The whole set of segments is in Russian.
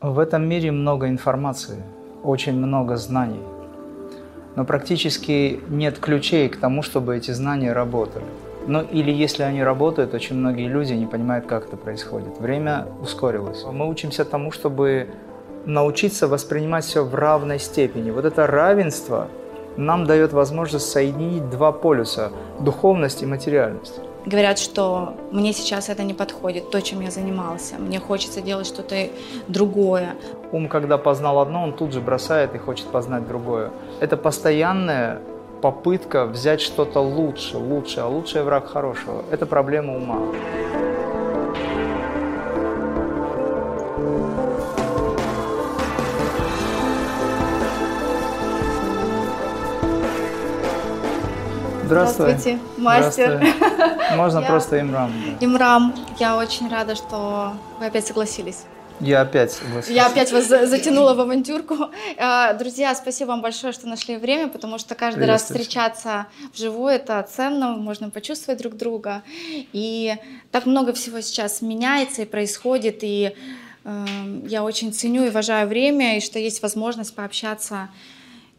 В этом мире много информации, очень много знаний, но практически нет ключей к тому, чтобы эти знания работали. Ну или если они работают, очень многие люди не понимают, как это происходит. Время ускорилось. Мы учимся тому, чтобы научиться воспринимать все в равной степени. Вот это равенство нам дает возможность соединить два полюса – духовность и материальность говорят, что мне сейчас это не подходит, то, чем я занимался. Мне хочется делать что-то другое. Ум, когда познал одно, он тут же бросает и хочет познать другое. Это постоянная попытка взять что-то лучше, лучше, а лучший враг хорошего. Это проблема ума. Здравствуй. Здравствуйте, мастер. Здравствуй. Можно я... просто Имрам. Да. Имрам, я очень рада, что вы опять согласились. Я опять согласилась. Я опять вас затянула в авантюрку. А, друзья, спасибо вам большое, что нашли время, потому что каждый раз встречаться вживую это ценно, можно почувствовать друг друга. И так много всего сейчас меняется и происходит, и э, я очень ценю и уважаю время, и что есть возможность пообщаться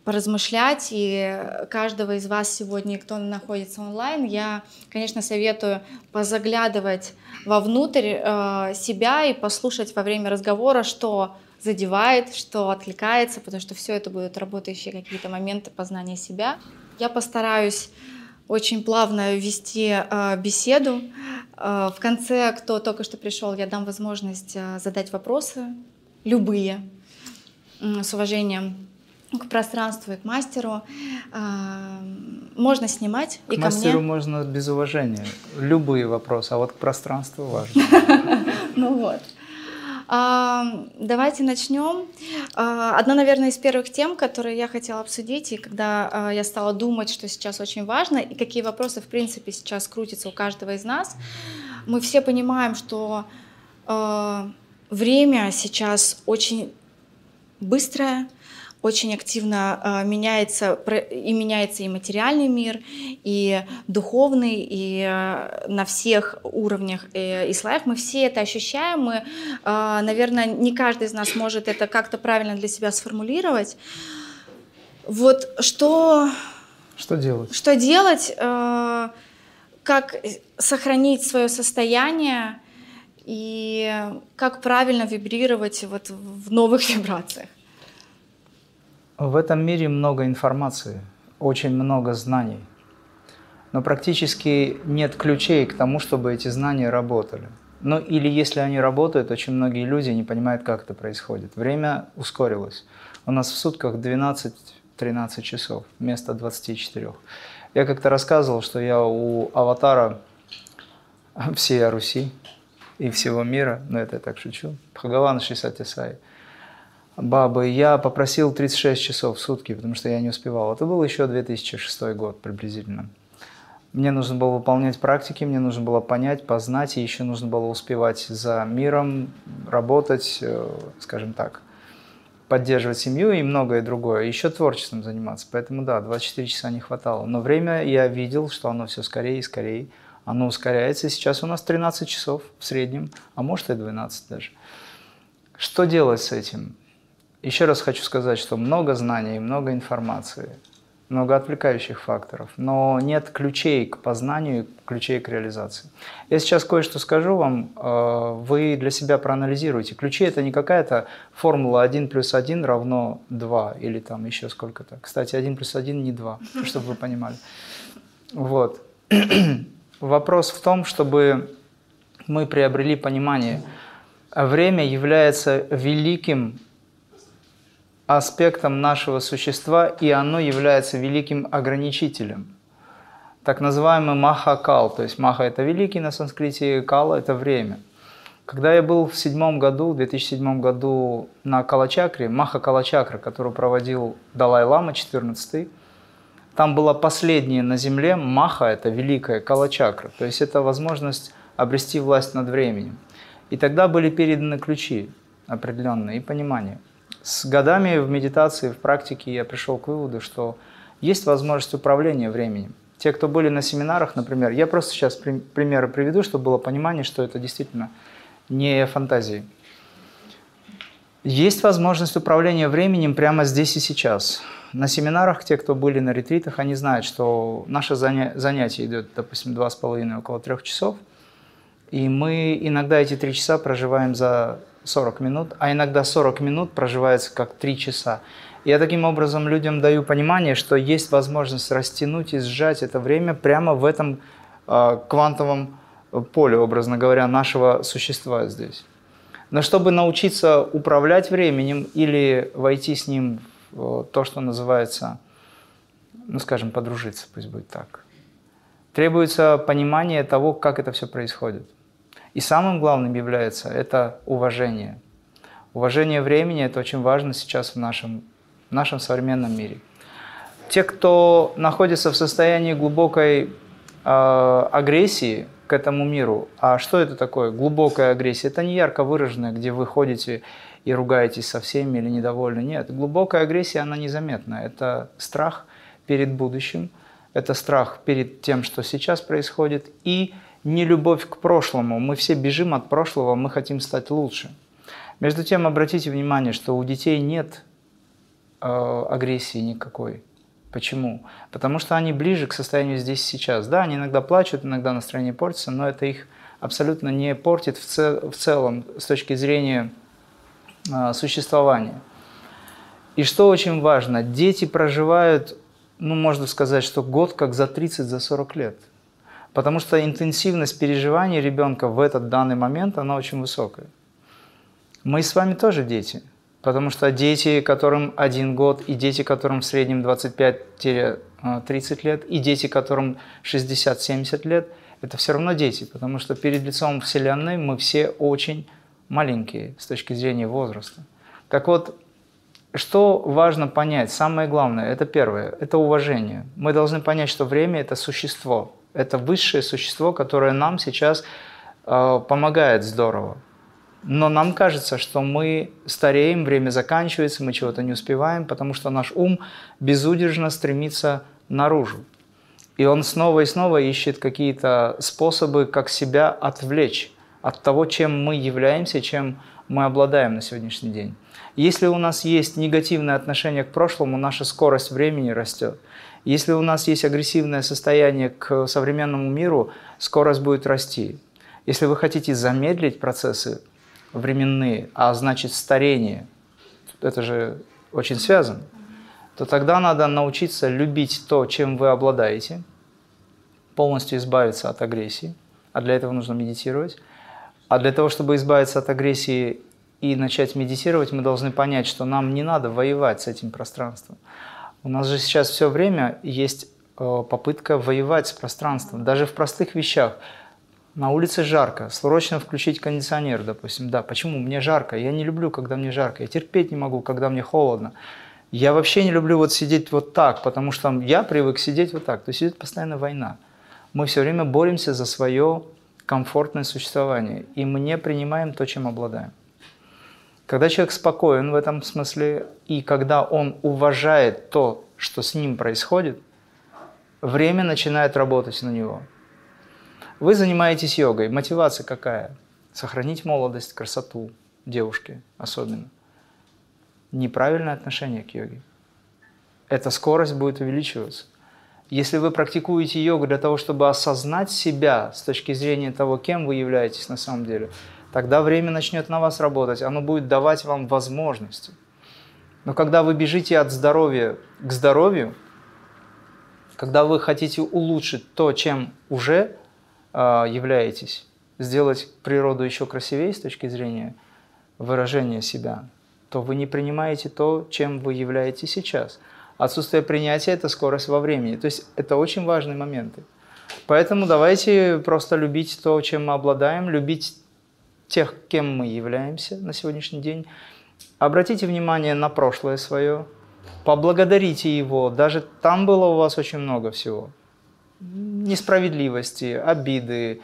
поразмышлять. И каждого из вас сегодня, кто находится онлайн, я, конечно, советую позаглядывать вовнутрь э, себя и послушать во время разговора, что задевает, что откликается, потому что все это будут работающие какие-то моменты познания себя. Я постараюсь очень плавно вести э, беседу. Э, в конце, кто только что пришел, я дам возможность э, задать вопросы, любые, с уважением к пространству и к мастеру. А, можно снимать к и мастеру ко мне. можно без уважения. Любые вопросы, а вот к пространству важно. Ну вот. А, давайте начнем. А, одна, наверное, из первых тем, которые я хотела обсудить, и когда я стала думать, что сейчас очень важно, и какие вопросы, в принципе, сейчас крутятся у каждого из нас, мы все понимаем, что время сейчас очень быстрое, очень активно э, меняется и меняется и материальный мир, и духовный, и э, на всех уровнях э, и слоях. Мы все это ощущаем. Мы, э, наверное, не каждый из нас может это как-то правильно для себя сформулировать. Вот что... Что делать? Что делать? Э, как сохранить свое состояние и как правильно вибрировать вот в новых вибрациях? В этом мире много информации, очень много знаний, но практически нет ключей к тому, чтобы эти знания работали. Ну или если они работают, очень многие люди не понимают, как это происходит. Время ускорилось. У нас в сутках 12-13 часов вместо 24. Я как-то рассказывал, что я у аватара всей Руси и всего мира, но это я так шучу, Бхагавана Шисатисай – бабы, я попросил 36 часов в сутки, потому что я не успевал. Это был еще 2006 год приблизительно. Мне нужно было выполнять практики, мне нужно было понять, познать, и еще нужно было успевать за миром, работать, э, скажем так, поддерживать семью и многое другое. Еще творчеством заниматься. Поэтому да, 24 часа не хватало. Но время я видел, что оно все скорее и скорее. Оно ускоряется. Сейчас у нас 13 часов в среднем, а может и 12 даже. Что делать с этим? Еще раз хочу сказать, что много знаний, много информации, много отвлекающих факторов, но нет ключей к познанию, ключей к реализации. Я сейчас кое-что скажу вам, э, вы для себя проанализируйте. Ключи – это не какая-то формула 1 плюс 1 равно 2 или там еще сколько-то. Кстати, 1 плюс 1 не 2, чтобы вы понимали. Вот. Вопрос в том, чтобы мы приобрели понимание. Время является великим аспектом нашего существа, и оно является великим ограничителем. Так называемый маха-кал, то есть маха – это великий на санскрите, кала – это время. Когда я был в седьмом году, в 2007 году на Калачакре, Маха Калачакра, которую проводил Далай-Лама 14 там была последняя на Земле Маха, это великая Калачакра, то есть это возможность обрести власть над временем. И тогда были переданы ключи определенные и понимание – с годами в медитации, в практике я пришел к выводу, что есть возможность управления временем. Те, кто были на семинарах, например, я просто сейчас примеры приведу, чтобы было понимание, что это действительно не фантазии. Есть возможность управления временем прямо здесь и сейчас. На семинарах, те, кто были на ретритах, они знают, что наше занятие идет, допустим, два с половиной, около трех часов. И мы иногда эти три часа проживаем за 40 минут, а иногда 40 минут проживается как три часа. Я таким образом людям даю понимание, что есть возможность растянуть и сжать это время прямо в этом э, квантовом поле, образно говоря, нашего существа здесь. Но чтобы научиться управлять временем или войти с ним в то, что называется, ну скажем, подружиться, пусть будет так, требуется понимание того, как это все происходит. И самым главным является это уважение. Уважение времени – это очень важно сейчас в нашем, в нашем современном мире. Те, кто находится в состоянии глубокой э, агрессии – к этому миру. А что это такое? Глубокая агрессия. Это не ярко выраженная, где вы ходите и ругаетесь со всеми или недовольны. Нет, глубокая агрессия, она незаметна. Это страх перед будущим, это страх перед тем, что сейчас происходит, и не любовь к прошлому. Мы все бежим от прошлого, мы хотим стать лучше. Между тем, обратите внимание, что у детей нет э, агрессии никакой. Почему? Потому что они ближе к состоянию здесь сейчас. Да, они иногда плачут, иногда настроение портится, но это их абсолютно не портит в, цел, в целом с точки зрения э, существования. И что очень важно, дети проживают, ну, можно сказать, что год как за 30, за 40 лет. Потому что интенсивность переживаний ребенка в этот данный момент, она очень высокая. Мы с вами тоже дети – Потому что дети, которым один год, и дети, которым в среднем 25-30 лет, и дети, которым 60-70 лет, это все равно дети, потому что перед лицом Вселенной мы все очень маленькие с точки зрения возраста. Так вот, что важно понять? Самое главное, это первое, это уважение. Мы должны понять, что время – это существо, это высшее существо, которое нам сейчас э, помогает здорово. Но нам кажется, что мы стареем, время заканчивается, мы чего-то не успеваем, потому что наш ум безудержно стремится наружу. И он снова и снова ищет какие-то способы, как себя отвлечь от того, чем мы являемся, чем мы обладаем на сегодняшний день. Если у нас есть негативное отношение к прошлому, наша скорость времени растет. Если у нас есть агрессивное состояние к современному миру, скорость будет расти. Если вы хотите замедлить процессы, временные, а значит старение, это же очень связано, то тогда надо научиться любить то, чем вы обладаете, полностью избавиться от агрессии, а для этого нужно медитировать. А для того, чтобы избавиться от агрессии и начать медитировать, мы должны понять, что нам не надо воевать с этим пространством. У нас же сейчас все время есть э, попытка воевать с пространством, даже в простых вещах – на улице жарко, срочно включить кондиционер, допустим. Да, почему? Мне жарко. Я не люблю, когда мне жарко. Я терпеть не могу, когда мне холодно. Я вообще не люблю вот сидеть вот так, потому что я привык сидеть вот так. То есть идет постоянно война. Мы все время боремся за свое комфортное существование. И мы не принимаем то, чем обладаем. Когда человек спокоен в этом смысле, и когда он уважает то, что с ним происходит, время начинает работать на него. Вы занимаетесь йогой. Мотивация какая? Сохранить молодость, красоту девушки особенно. Неправильное отношение к йоге. Эта скорость будет увеличиваться. Если вы практикуете йогу для того, чтобы осознать себя с точки зрения того, кем вы являетесь на самом деле, тогда время начнет на вас работать, оно будет давать вам возможности. Но когда вы бежите от здоровья к здоровью, когда вы хотите улучшить то, чем уже а, являетесь, сделать природу еще красивее с точки зрения выражения себя, то вы не принимаете то, чем вы являетесь сейчас. Отсутствие принятия – это скорость во времени. То есть это очень важные моменты. Поэтому давайте просто любить то, чем мы обладаем, любить тех, кем мы являемся на сегодняшний день. Обратите внимание на прошлое свое, поблагодарите его. Даже там было у вас очень много всего несправедливости, обиды,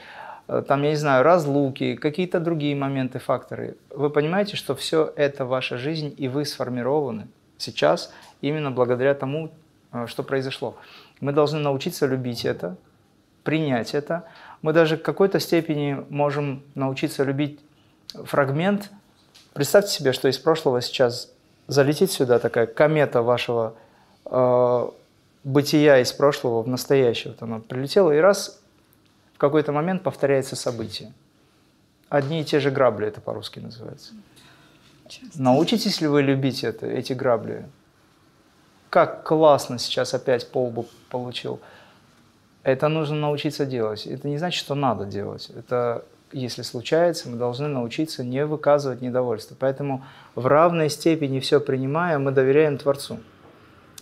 э, там, я не знаю, разлуки, какие-то другие моменты, факторы. Вы понимаете, что все это ваша жизнь, и вы сформированы сейчас именно благодаря тому, э, что произошло. Мы должны научиться любить это, принять это. Мы даже в какой-то степени можем научиться любить фрагмент Представьте себе, что из прошлого сейчас залетит сюда такая комета вашего э, бытия из прошлого в настоящее. Вот она прилетела, и раз в какой-то момент повторяется событие. Одни и те же грабли, это по-русски называется. Часто. Научитесь ли вы любить это, эти грабли? Как классно сейчас опять по лбу получил. Это нужно научиться делать. Это не значит, что надо делать. Это, если случается, мы должны научиться не выказывать недовольство. Поэтому в равной степени все принимая, мы доверяем Творцу.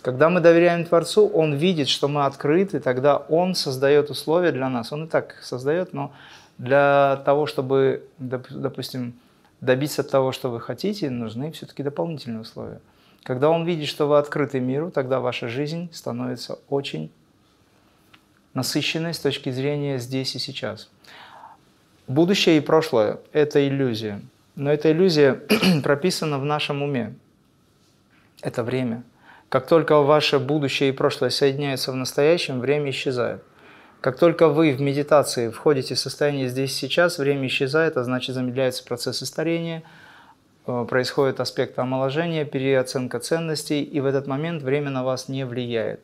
Когда мы доверяем Творцу, Он видит, что мы открыты, тогда Он создает условия для нас. Он и так создает, но для того, чтобы, допустим, добиться того, что вы хотите, нужны все-таки дополнительные условия. Когда Он видит, что вы открыты миру, тогда ваша жизнь становится очень насыщенной с точки зрения здесь и сейчас. Будущее и прошлое – это иллюзия. Но эта иллюзия прописана в нашем уме. Это время. Как только ваше будущее и прошлое соединяются в настоящем, время исчезает. Как только вы в медитации входите в состояние здесь и сейчас, время исчезает, а значит замедляются процессы старения, э, происходит аспект омоложения, переоценка ценностей, и в этот момент время на вас не влияет.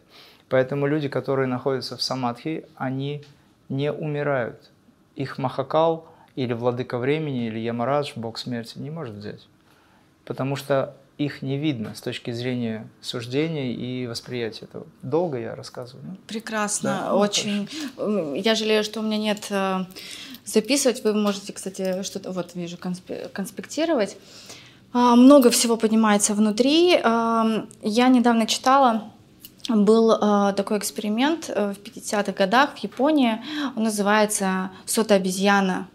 Поэтому люди, которые находятся в самадхи, они не умирают. Их махакал или владыка времени, или ямарадж, бог смерти, не может взять. Потому что их не видно с точки зрения суждения и восприятия этого. Долго я рассказываю. Ну? Прекрасно, да, очень. Ну, я жалею, что у меня нет э, записывать. Вы можете, кстати, что-то, вот вижу, конспектировать. А, много всего поднимается внутри. Я недавно читала был э, такой эксперимент э, в 50-х годах в Японии. Он называется «Сота обезьяна»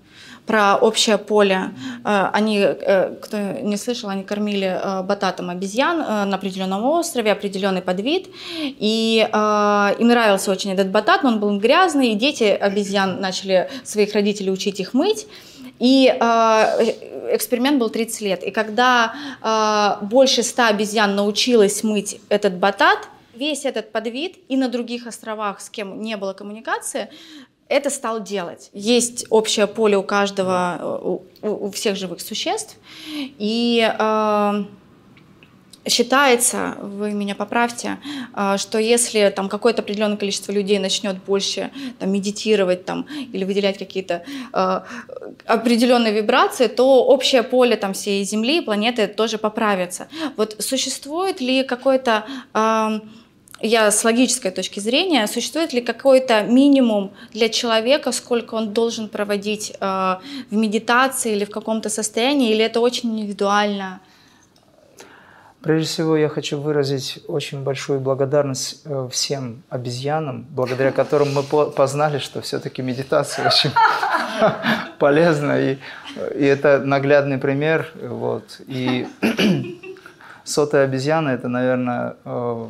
про общее поле. Э, они, э, кто не слышал, они кормили э, бататом обезьян на определенном острове, определенный подвид. И им нравился очень этот батат, но он был грязный, и дети обезьян начали своих родителей учить их мыть. И эксперимент был 30 лет. И когда больше 100 обезьян научилась мыть этот батат, весь этот подвид и на других островах, с кем не было коммуникации, это стал делать. Есть общее поле у каждого, у, у всех живых существ. И э, считается, вы меня поправьте, э, что если там какое-то определенное количество людей начнет больше там, медитировать там, или выделять какие-то э, определенные вибрации, то общее поле там, всей Земли, планеты тоже поправится. Вот существует ли какой-то... Э, я с логической точки зрения, существует ли какой-то минимум для человека, сколько он должен проводить э, в медитации или в каком-то состоянии, или это очень индивидуально? Прежде всего, я хочу выразить очень большую благодарность э, всем обезьянам, благодаря которым мы познали, что все-таки медитация очень полезна. И, и это наглядный пример. Вот. И сотая обезьяна – это, наверное, э,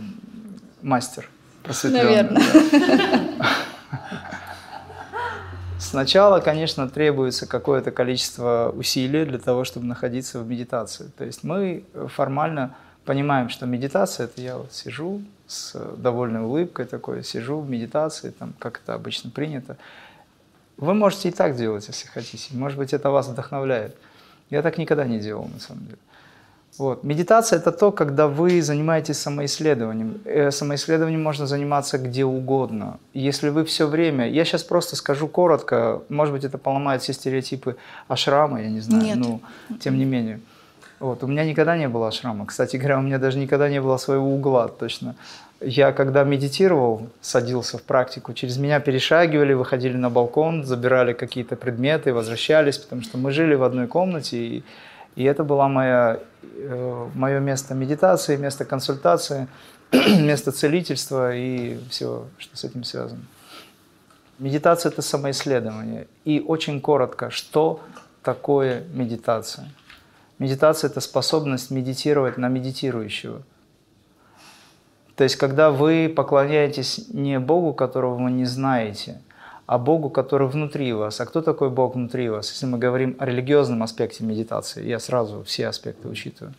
мастер просветленный. Наверное. Сначала, конечно, требуется какое-то количество усилий для того, чтобы находиться в медитации. То есть мы формально понимаем, что медитация – это я вот сижу с довольной улыбкой такой, сижу в медитации, там, как это обычно принято. Вы можете и так делать, если хотите. Может быть, это вас вдохновляет. Я так никогда не делал, на самом деле. Вот. Медитация – это то, когда вы занимаетесь самоисследованием. Э, самоисследованием можно заниматься где угодно. Если вы все время… Я сейчас просто скажу коротко, может быть, это поломает все стереотипы ашрама, я не знаю, Нет. но тем не менее. Вот. У меня никогда не было ашрама. Кстати говоря, у меня даже никогда не было своего угла, точно. Я когда медитировал, садился в практику, через меня перешагивали, выходили на балкон, забирали какие-то предметы, возвращались, потому что мы жили в одной комнате, и и это было моя, мое место медитации, место консультации, место целительства и все, что с этим связано. Медитация – это самоисследование. И очень коротко, что такое медитация? Медитация – это способность медитировать на медитирующего. То есть, когда вы поклоняетесь не Богу, которого вы не знаете, а Богу, который внутри вас. А кто такой Бог внутри вас? Если мы говорим о религиозном аспекте медитации, я сразу все аспекты учитываю.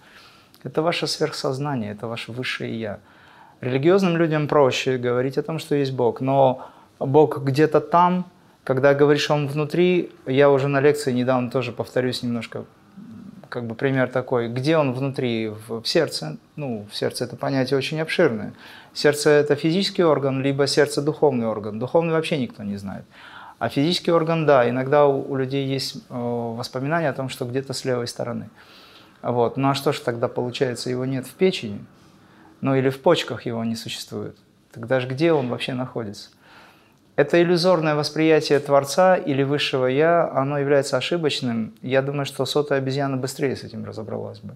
Это ваше сверхсознание, это ваше высшее Я. Религиозным людям проще говорить о том, что есть Бог, но Бог где-то там, когда говоришь, Он внутри, я уже на лекции недавно тоже повторюсь немножко, как бы пример такой, где он внутри, в, сердце, ну, в сердце это понятие очень обширное. Сердце это физический орган, либо сердце духовный орган. Духовный вообще никто не знает. А физический орган, да, иногда у, у людей есть э, воспоминания о том, что где-то с левой стороны. Вот. Ну а что же тогда получается, его нет в печени? Ну или в почках его не существует. Тогда же где он вообще находится? Это иллюзорное восприятие Творца или Высшего Я, оно является ошибочным. Я думаю, что сотая обезьяна быстрее с этим разобралась бы.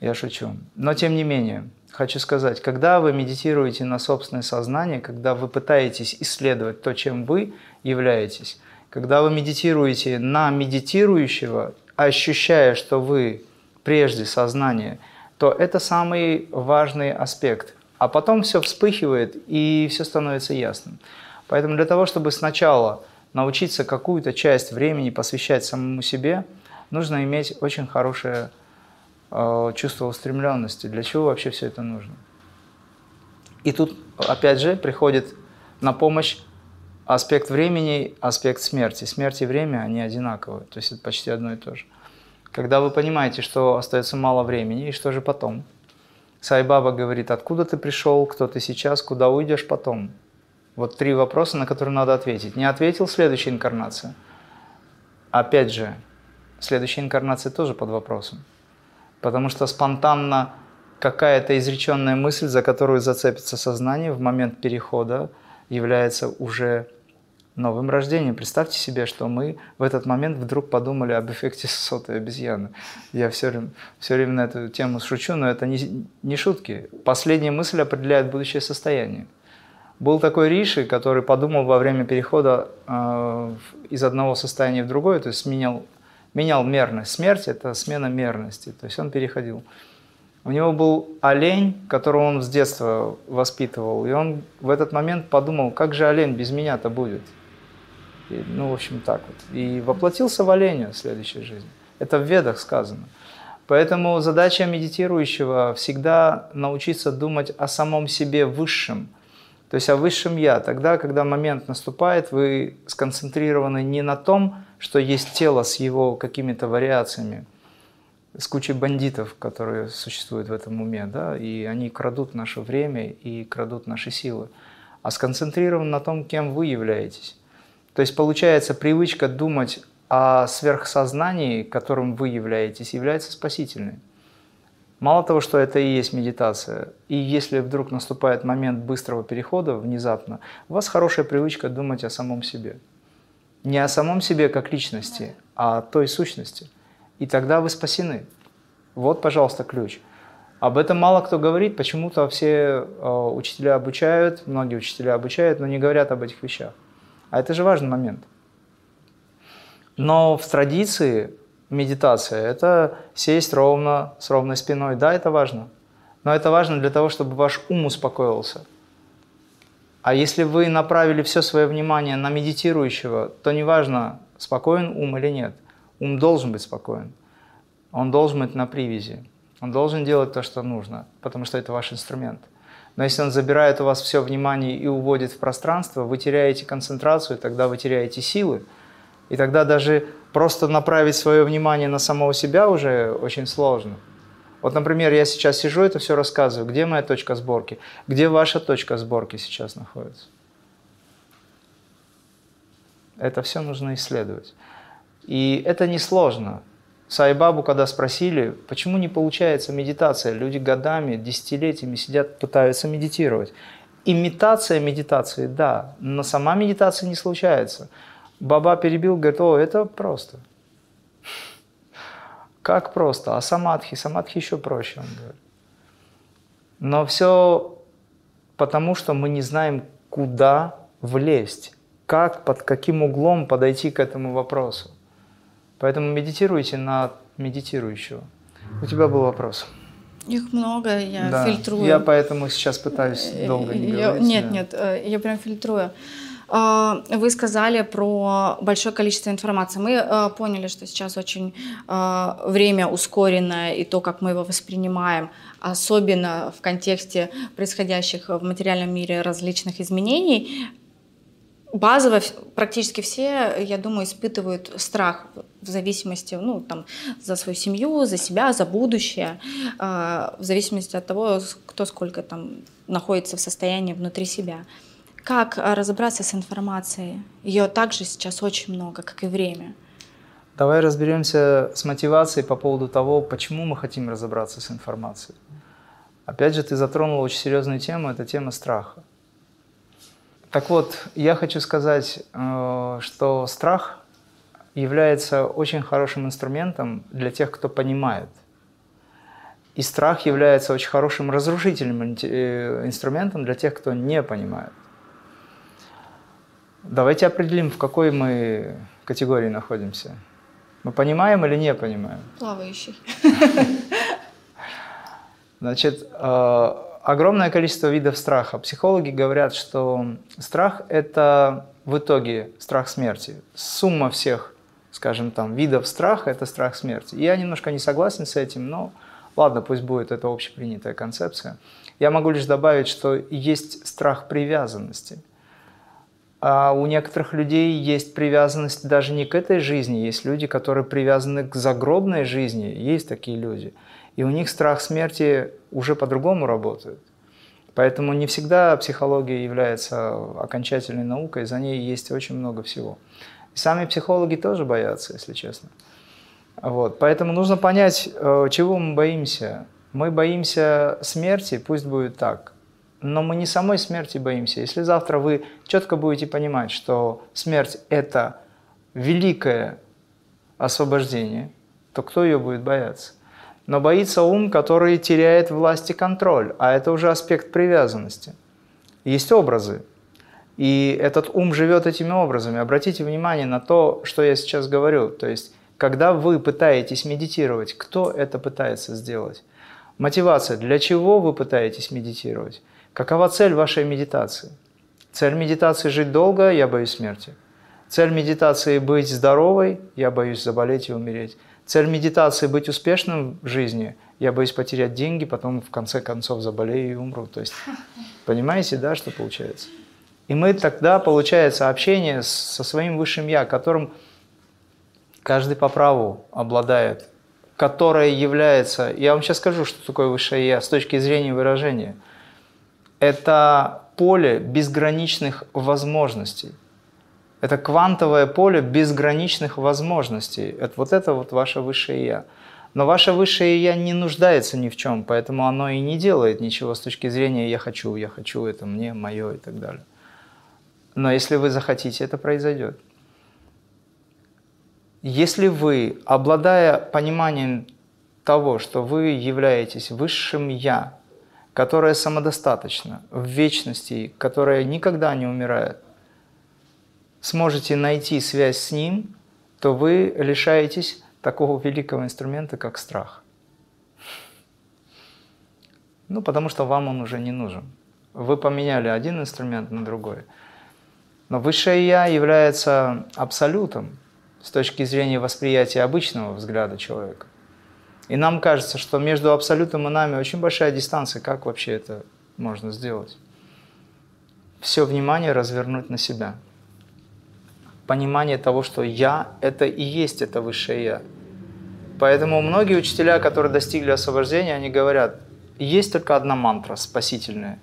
Я шучу. Но тем не менее, хочу сказать, когда вы медитируете на собственное сознание, когда вы пытаетесь исследовать то, чем вы являетесь, когда вы медитируете на медитирующего, ощущая, что вы прежде сознание, то это самый важный аспект. А потом все вспыхивает и все становится ясным. Поэтому для того, чтобы сначала научиться какую-то часть времени посвящать самому себе, нужно иметь очень хорошее э, чувство устремленности. Для чего вообще все это нужно? И тут, опять же, приходит на помощь аспект времени, аспект смерти. Смерть и время, они одинаковые, то есть это почти одно и то же. Когда вы понимаете, что остается мало времени, и что же потом? Сайбаба говорит, откуда ты пришел, кто ты сейчас, куда уйдешь потом. Вот три вопроса, на которые надо ответить. Не ответил следующая инкарнация. Опять же, следующая инкарнация тоже под вопросом. Потому что спонтанно какая-то изреченная мысль, за которую зацепится сознание в момент перехода, является уже новым рождением. Представьте себе, что мы в этот момент вдруг подумали об эффекте сотой обезьяны. Я все время, все время на эту тему шучу, но это не, не шутки. Последняя мысль определяет будущее состояние. Был такой Риши, который подумал во время перехода э, из одного состояния в другое, то есть менял, менял мерность. Смерть – это смена мерности, то есть он переходил. У него был олень, которого он с детства воспитывал, и он в этот момент подумал, как же олень без меня-то будет. И, ну, в общем, так вот. И воплотился в оленя в следующей жизни. Это в ведах сказано. Поэтому задача медитирующего всегда научиться думать о самом себе высшем – то есть о высшем Я. Тогда, когда момент наступает, вы сконцентрированы не на том, что есть тело с его какими-то вариациями, с кучей бандитов, которые существуют в этом уме, да, и они крадут наше время и крадут наши силы, а сконцентрирован на том, кем вы являетесь. То есть получается привычка думать о сверхсознании, которым вы являетесь, является спасительной. Мало того, что это и есть медитация, и если вдруг наступает момент быстрого перехода внезапно, у вас хорошая привычка думать о самом себе. Не о самом себе как личности, а о той сущности. И тогда вы спасены. Вот, пожалуйста, ключ. Об этом мало кто говорит, почему-то все э, учителя обучают, многие учителя обучают, но не говорят об этих вещах. А это же важный момент. Но в традиции медитация – это сесть ровно, с ровной спиной. Да, это важно. Но это важно для того, чтобы ваш ум успокоился. А если вы направили все свое внимание на медитирующего, то неважно, спокоен ум или нет. Ум должен быть спокоен. Он должен быть на привязи. Он должен делать то, что нужно, потому что это ваш инструмент. Но если он забирает у вас все внимание и уводит в пространство, вы теряете концентрацию, тогда вы теряете силы. И тогда даже просто направить свое внимание на самого себя уже очень сложно. Вот, например, я сейчас сижу, это все рассказываю. Где моя точка сборки? Где ваша точка сборки сейчас находится? Это все нужно исследовать. И это несложно. Сайбабу, когда спросили, почему не получается медитация, люди годами, десятилетиями сидят, пытаются медитировать. Имитация медитации, да, но сама медитация не случается. Баба перебил, говорит, о, это просто. Как просто? А самадхи? Самадхи еще проще, он говорит. Но все потому, что мы не знаем, куда влезть, как, под каким углом подойти к этому вопросу. Поэтому медитируйте на медитирующего. У тебя был вопрос. Их много, я да, фильтрую. Я поэтому сейчас пытаюсь долго не я, говорить. Нет, да. нет, э, я прям фильтрую. А, вы сказали про большое количество информации. Мы а, поняли, что сейчас очень а, время ускоренное и то, как мы его воспринимаем, особенно в контексте происходящих в материальном мире различных изменений, базово практически все, я думаю, испытывают страх в зависимости, ну, там, за свою семью, за себя, за будущее, а, в зависимости от того, кто сколько там находится в состоянии внутри себя. Как а, разобраться с информацией? Ее также сейчас очень много, как и время. Давай разберемся с мотивацией по поводу того, почему мы хотим разобраться с информацией. Опять же, ты затронул очень серьезную тему, это тема страха. Так вот, я хочу сказать, э, что страх является очень хорошим инструментом для тех, кто понимает. И страх является очень хорошим разрушительным э, инструментом для тех, кто не понимает. Давайте определим, в какой мы категории находимся. Мы понимаем или не понимаем? Плавающий. Значит, э, огромное количество видов страха. Психологи говорят, что страх – это в итоге страх смерти. Сумма всех, скажем там, видов страха – это страх смерти. Я немножко не согласен с этим, но ладно, пусть будет это общепринятая концепция. Я могу лишь добавить, что есть страх привязанности. А у некоторых людей есть привязанность даже не к этой жизни. Есть люди, которые привязаны к загробной жизни. Есть такие люди – и у них страх смерти уже по-другому работает. Поэтому не всегда психология является окончательной наукой, за ней есть очень много всего. И сами психологи тоже боятся, если честно. Вот. Поэтому нужно понять, э, чего мы боимся. Мы боимся смерти, пусть будет так. Но мы не самой смерти боимся. Если завтра вы четко будете понимать, что смерть – это великое освобождение, то кто ее будет бояться? но боится ум, который теряет власть и контроль, а это уже аспект привязанности. Есть образы, и этот ум живет этими образами. Обратите внимание на то, что я сейчас говорю. То есть, когда вы пытаетесь медитировать, кто это пытается сделать? Мотивация. Для чего вы пытаетесь медитировать? Какова цель вашей медитации? Цель медитации – жить долго, я боюсь смерти. Цель медитации – быть здоровой, я боюсь заболеть и умереть. Цель медитации – быть успешным в жизни. Я боюсь потерять деньги, потом в конце концов заболею и умру. То есть, понимаете, да, что получается? И мы тогда, получается, общение со своим высшим Я, которым каждый по праву обладает, которое является, я вам сейчас скажу, что такое высшее Я с точки зрения выражения. Это поле безграничных возможностей. Это квантовое поле безграничных возможностей. Это вот это вот ваше высшее Я. Но ваше высшее Я не нуждается ни в чем, поэтому оно и не делает ничего с точки зрения «я хочу», «я хочу», «это мне», «мое» и так далее. Но если вы захотите, это произойдет. Если вы, обладая пониманием того, что вы являетесь высшим Я, которое самодостаточно, в вечности, которое никогда не умирает, сможете найти связь с ним, то вы лишаетесь такого великого инструмента, как страх. Ну, потому что вам он уже не нужен. Вы поменяли один инструмент на другой. Но высшее Я является абсолютом с точки зрения восприятия обычного взгляда человека. И нам кажется, что между абсолютом и нами очень большая дистанция. Как вообще это можно сделать? Все внимание развернуть на себя – понимание того, что я – это и есть это высшее я. Поэтому многие учителя, которые достигли освобождения, они говорят, есть только одна мантра спасительная.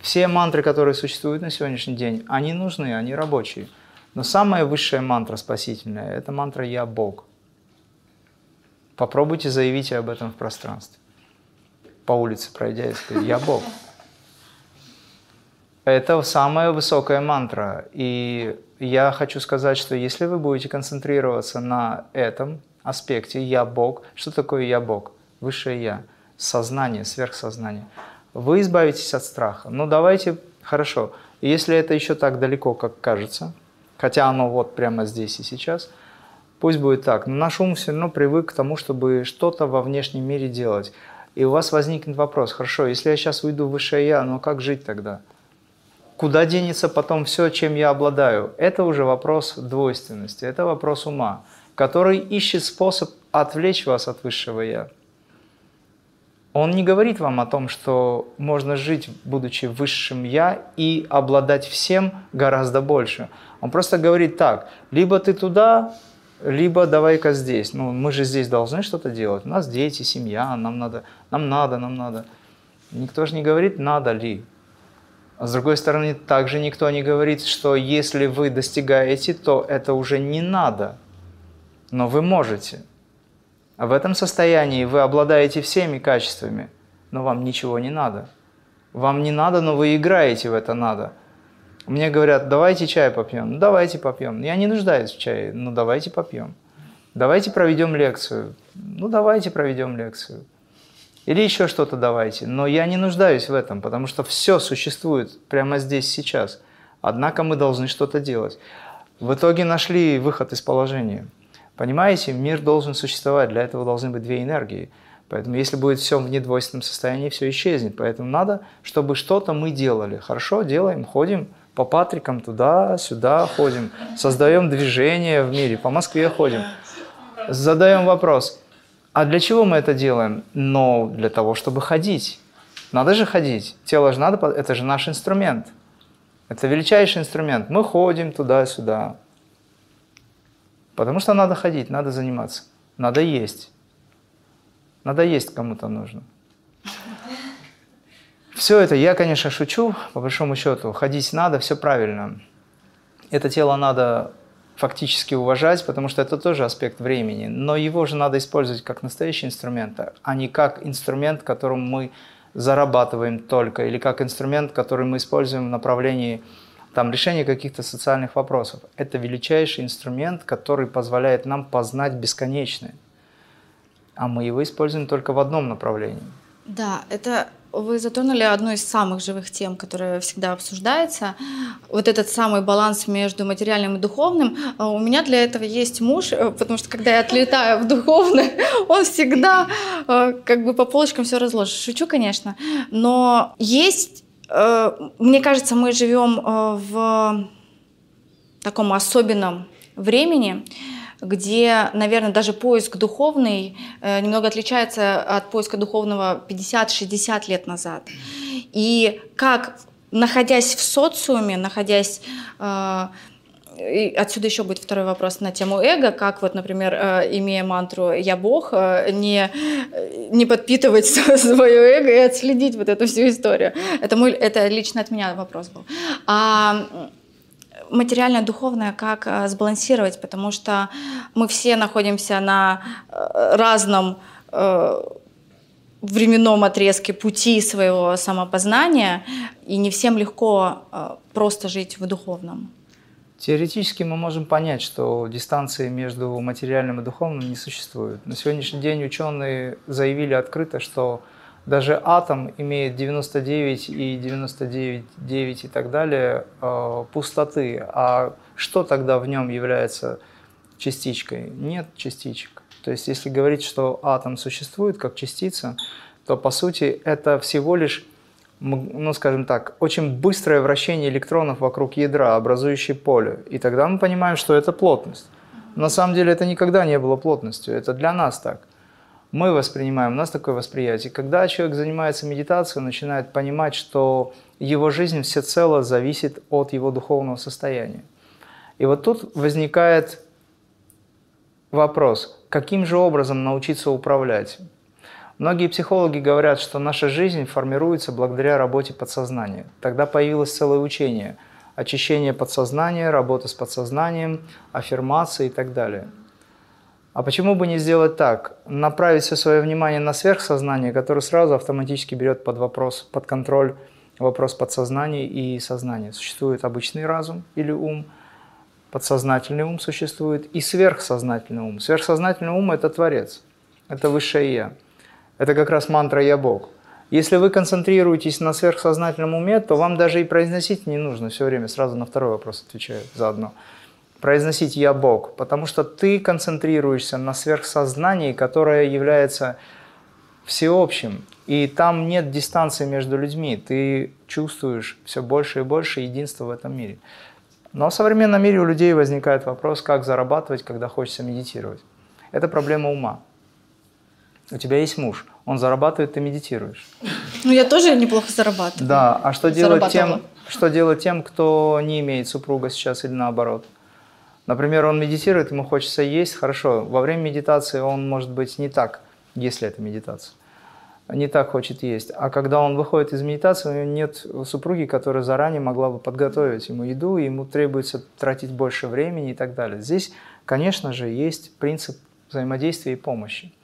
Все мантры, которые существуют на сегодняшний день, они нужны, они рабочие. Но самая высшая мантра спасительная – это мантра «Я Бог». Попробуйте заявить об этом в пространстве. По улице пройдя и сказать «Я Бог». Это самая высокая мантра. И я хочу сказать, что если вы будете концентрироваться на этом аспекте «я Бог», что такое «я Бог»? Высшее «я», сознание, сверхсознание. Вы избавитесь от страха. Ну давайте, хорошо, если это еще так далеко, как кажется, хотя оно вот прямо здесь и сейчас, пусть будет так. Но наш ум все равно привык к тому, чтобы что-то во внешнем мире делать. И у вас возникнет вопрос, хорошо, если я сейчас уйду в высшее «я», ну как жить тогда? Куда денется потом все, чем я обладаю? Это уже вопрос двойственности, это вопрос ума, который ищет способ отвлечь вас от высшего Я. Он не говорит вам о том, что можно жить, будучи высшим «я», и обладать всем гораздо больше. Он просто говорит так, либо ты туда, либо давай-ка здесь. Ну, мы же здесь должны что-то делать. У нас дети, семья, нам надо, нам надо, нам надо. Никто же не говорит, надо ли. А с другой стороны, также никто не говорит, что если вы достигаете, то это уже не надо. Но вы можете. А в этом состоянии вы обладаете всеми качествами, но вам ничего не надо. Вам не надо, но вы играете в это надо. Мне говорят, давайте чай попьем. Ну, давайте попьем. Я не нуждаюсь в чае, ну, давайте попьем. Давайте проведем лекцию. Ну, давайте проведем лекцию. Или еще что-то давайте. Но я не нуждаюсь в этом, потому что все существует прямо здесь, сейчас. Однако мы должны что-то делать. В итоге нашли выход из положения. Понимаете, мир должен существовать, для этого должны быть две энергии. Поэтому если будет все в недвойственном состоянии, все исчезнет. Поэтому надо, чтобы что-то мы делали. Хорошо, делаем, ходим по Патрикам туда-сюда ходим, создаем движение в мире, по Москве ходим. Задаем вопрос, а для чего мы это делаем? Но для того, чтобы ходить. Надо же ходить. Тело же надо, это же наш инструмент. Это величайший инструмент. Мы ходим туда-сюда, Потому что надо ходить, надо заниматься, надо есть. Надо есть кому-то нужно. Все это, я, конечно, шучу, по большому счету, ходить надо, все правильно. Это тело надо фактически уважать, потому что это тоже аспект времени, но его же надо использовать как настоящий инструмент, а не как инструмент, которым мы зарабатываем только, или как инструмент, который мы используем в направлении там решение каких-то социальных вопросов. Это величайший инструмент, который позволяет нам познать бесконечное. А мы его используем только в одном направлении. Да, это вы затронули одну из самых живых тем, которая всегда обсуждается. Вот этот самый баланс между материальным и духовным. А у меня для этого есть муж, э, потому что когда я отлетаю в духовное, он всегда э, как бы по полочкам все разложит. Шучу, конечно. Но есть Э, мне кажется, мы живем в таком особенном времени, где, наверное, даже поиск духовный э, немного отличается от поиска духовного 50-60 лет назад. И как, находясь в социуме, находясь и отсюда еще будет второй вопрос на тему эго, как вот, например, э, имея мантру «я Бог», э, не, не подпитывать свое эго и отследить вот эту всю историю. Это, мой, это лично от меня вопрос был. А материальное, духовное, как э, сбалансировать, потому что мы все находимся на разном временном отрезке пути своего самопознания, и не всем легко просто жить в духовном. Теоретически мы можем понять, что дистанции между материальным и духовным не существует. На сегодняшний день ученые заявили открыто, что даже атом имеет 99 и 99, 9 и так далее э, пустоты. А что тогда в нем является частичкой? Нет частичек. То есть если говорить, что атом существует как частица, то по сути это всего лишь ну, скажем так, очень быстрое вращение электронов вокруг ядра, образующее поле. И тогда мы понимаем, что это плотность. На самом деле это никогда не было плотностью, это для нас так. Мы воспринимаем, у нас такое восприятие. Когда человек занимается медитацией, начинает понимать, что его жизнь всецело зависит от его духовного состояния. И вот тут возникает вопрос, каким же образом научиться управлять? Многие психологи говорят, что наша жизнь формируется благодаря работе подсознания. Тогда появилось целое учение – очищение подсознания, работа с подсознанием, аффирмации и так далее. А почему бы не сделать так? Направить все свое внимание на сверхсознание, которое сразу автоматически берет под вопрос, под контроль вопрос подсознания и сознания. Существует обычный разум или ум, подсознательный ум существует и сверхсознательный ум. Сверхсознательный ум – это Творец, это Высшее Я. Это как раз мантра «Я Бог». Если вы концентрируетесь на сверхсознательном уме, то вам даже и произносить не нужно все время. Сразу на второй вопрос отвечаю заодно. Произносить «Я Бог», потому что ты концентрируешься на сверхсознании, которое является всеобщим. И там нет дистанции между людьми. Ты чувствуешь все больше и больше единства в этом мире. Но в современном мире у людей возникает вопрос, как зарабатывать, когда хочется медитировать. Это проблема ума у тебя есть муж, Он зарабатывает, ты медитируешь. Ну, я тоже неплохо зарабатываю. Да, а что делать тем, что делать тем, кто не имеет супруга сейчас или наоборот? Например, он медитирует, ему хочется есть, хорошо. Во время медитации он может быть не так, если это медитация, не так хочет есть. А когда он выходит из медитации, у него нет супруги, которая заранее могла бы подготовить ему еду, ему требуется тратить больше времени и так далее. Здесь, конечно же, есть принцип взаимодействия и помощи.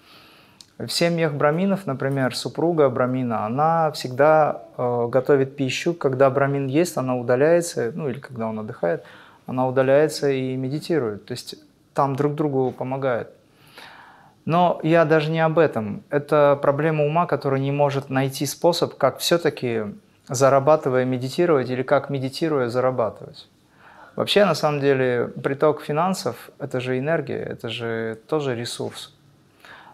В семьях браминов, например, супруга брамина, она всегда э, готовит пищу. Когда брамин ест, она удаляется, ну или когда он отдыхает, она удаляется и медитирует. То есть там друг другу помогает. Но я даже не об этом. Это проблема ума, который не может найти способ, как все-таки зарабатывая медитировать или как медитируя зарабатывать. Вообще, на самом деле, приток финансов – это же энергия, это же тоже ресурс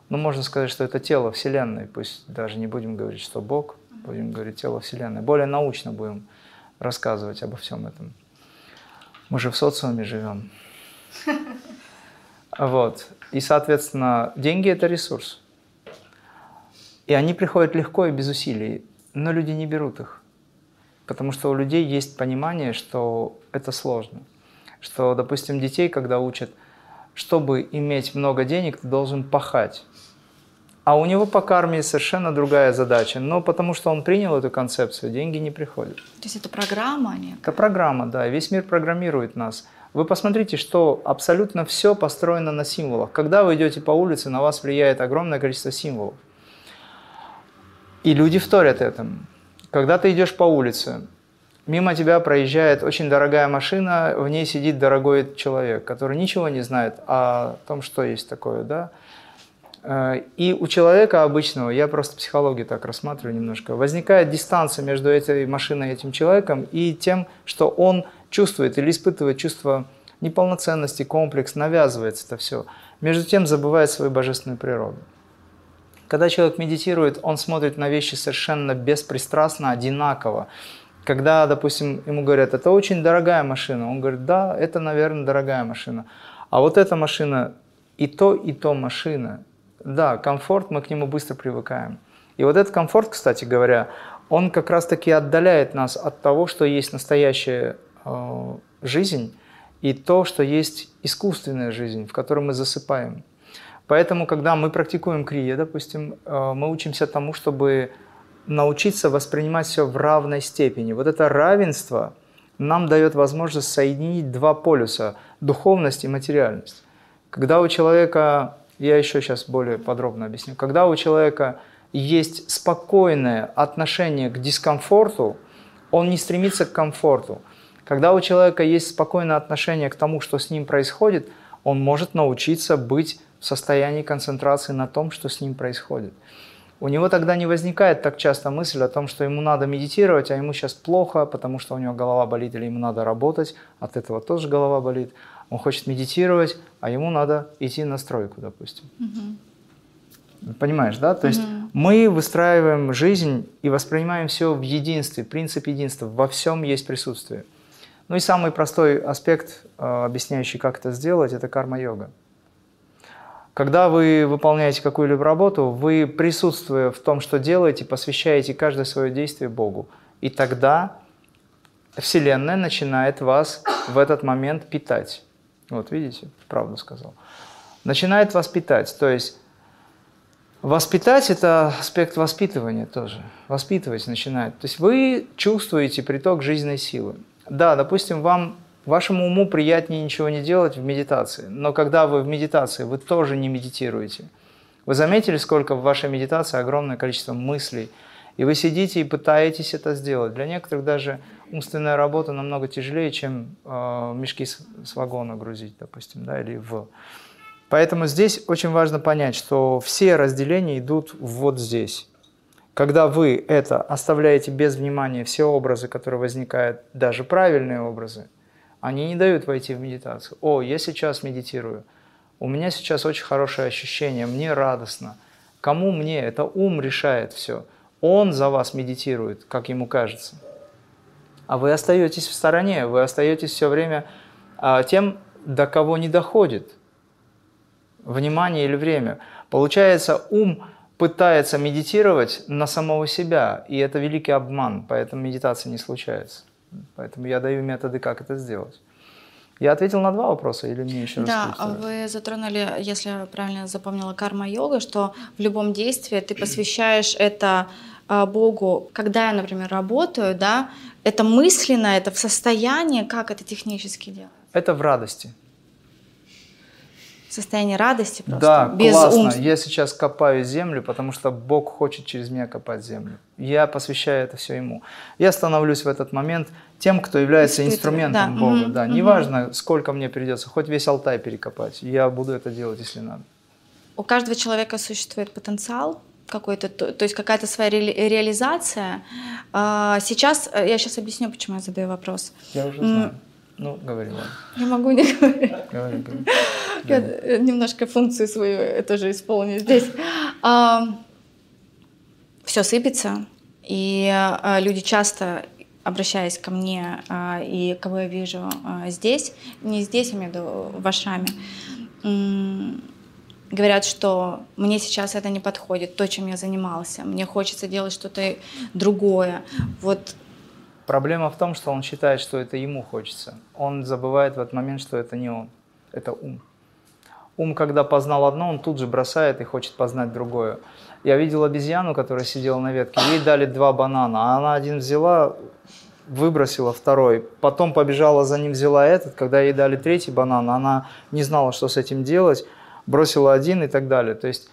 ну, можно сказать, что это тело Вселенной, пусть даже не будем говорить, что Бог, будем говорить тело Вселенной. Более научно будем рассказывать обо всем этом. Мы же в социуме живем. Вот. И, соответственно, деньги – это ресурс. И они приходят легко и без усилий, но люди не берут их. Потому что у людей есть понимание, что это сложно. Что, допустим, детей, когда учат, чтобы иметь много денег, ты должен пахать. А у него по карме совершенно другая задача. Но потому что он принял эту концепцию, деньги не приходят. То есть это программа нет? Это программа, да. Весь мир программирует нас. Вы посмотрите, что абсолютно все построено на символах. Когда вы идете по улице, на вас влияет огромное количество символов. И люди вторят этому. Когда ты идешь по улице, мимо тебя проезжает очень дорогая машина, в ней сидит дорогой человек, который ничего не знает о том, что есть такое, да, и у человека обычного, я просто психологию так рассматриваю немножко, возникает дистанция между этой машиной и этим человеком и тем, что он чувствует или испытывает чувство неполноценности, комплекс, навязывается это все. Между тем забывает свою божественную природу. Когда человек медитирует, он смотрит на вещи совершенно беспристрастно, одинаково. Когда, допустим, ему говорят, это очень дорогая машина, он говорит, да, это, наверное, дорогая машина. А вот эта машина, и то, и то машина, да, комфорт, мы к нему быстро привыкаем. И вот этот комфорт, кстати говоря, он как раз-таки отдаляет нас от того, что есть настоящая э, жизнь, и то, что есть искусственная жизнь, в которой мы засыпаем. Поэтому, когда мы практикуем крия, допустим, э, мы учимся тому, чтобы научиться воспринимать все в равной степени. Вот это равенство нам дает возможность соединить два полюса – духовность и материальность. Когда у человека я еще сейчас более подробно объясню. Когда у человека есть спокойное отношение к дискомфорту, он не стремится к комфорту. Когда у человека есть спокойное отношение к тому, что с ним происходит, он может научиться быть в состоянии концентрации на том, что с ним происходит. У него тогда не возникает так часто мысль о том, что ему надо медитировать, а ему сейчас плохо, потому что у него голова болит, или ему надо работать, от этого тоже голова болит он хочет медитировать, а ему надо идти на стройку, допустим. Угу. Понимаешь, да? То есть угу. мы выстраиваем жизнь и воспринимаем все в единстве, принцип единства. Во всем есть присутствие. Ну и самый простой аспект, а, объясняющий, как это сделать, это карма-йога. Когда вы выполняете какую-либо работу, вы, присутствуя в том, что делаете, посвящаете каждое свое действие Богу. И тогда Вселенная начинает вас в этот момент питать. Вот видите, правду сказал. Начинает воспитать. То есть воспитать – это аспект воспитывания тоже. Воспитывать начинает. То есть вы чувствуете приток жизненной силы. Да, допустим, вам, вашему уму приятнее ничего не делать в медитации. Но когда вы в медитации, вы тоже не медитируете. Вы заметили, сколько в вашей медитации огромное количество мыслей. И вы сидите и пытаетесь это сделать. Для некоторых даже умственная работа намного тяжелее, чем э, мешки с, с вагона грузить, допустим, да, или в. Поэтому здесь очень важно понять, что все разделения идут вот здесь. Когда вы это оставляете без внимания, все образы, которые возникают, даже правильные образы, они не дают войти в медитацию. О, я сейчас медитирую, у меня сейчас очень хорошее ощущение, мне радостно. Кому мне? Это ум решает все. Он за вас медитирует, как ему кажется а вы остаетесь в стороне, вы остаетесь все время а, тем, до кого не доходит внимание или время. Получается, ум пытается медитировать на самого себя, и это великий обман, поэтому медитация не случается. Поэтому я даю методы, как это сделать. Я ответил на два вопроса или мне еще раз? Да, вы затронули, если я правильно запомнила, карма-йога, что в любом действии ты посвящаешь это а, Богу. Когда я, например, работаю, да, это мысленно, это в состоянии, как это технически делать? Это в радости состояние радости просто. Да, без классно. Ум... Я сейчас копаю землю, потому что Бог хочет через меня копать землю. Я посвящаю это все Ему. Я становлюсь в этот момент тем, кто является инструментом да. Бога. Угу, да, угу. неважно, сколько мне придется, хоть весь Алтай перекопать, я буду это делать, если надо. У каждого человека существует потенциал какой-то, то, то есть какая-то своя ре, реализация. А, сейчас, э, я сейчас объясню, почему я задаю вопрос. Я уже знаю. Ну, говори, ладно. Я могу не говорить. Говори, говори. Я э, немножко функцию свою тоже исполню здесь. А, все сыпется, и а, люди часто обращаясь ко мне а, и кого я вижу а, здесь, не здесь, я имею в виду в Ашраме, говорят, что мне сейчас это не подходит, то, чем я занимался, мне хочется делать что-то другое. Вот Проблема в том, что он считает, что это ему хочется. Он забывает в этот момент, что это не он, это ум. Ум, когда познал одно, он тут же бросает и хочет познать другое. Я видел обезьяну, которая сидела на ветке, ей дали два банана, а она один взяла, выбросила второй, потом побежала за ним, взяла этот, когда ей дали третий банан, она не знала, что с этим делать, бросила один и так далее. То есть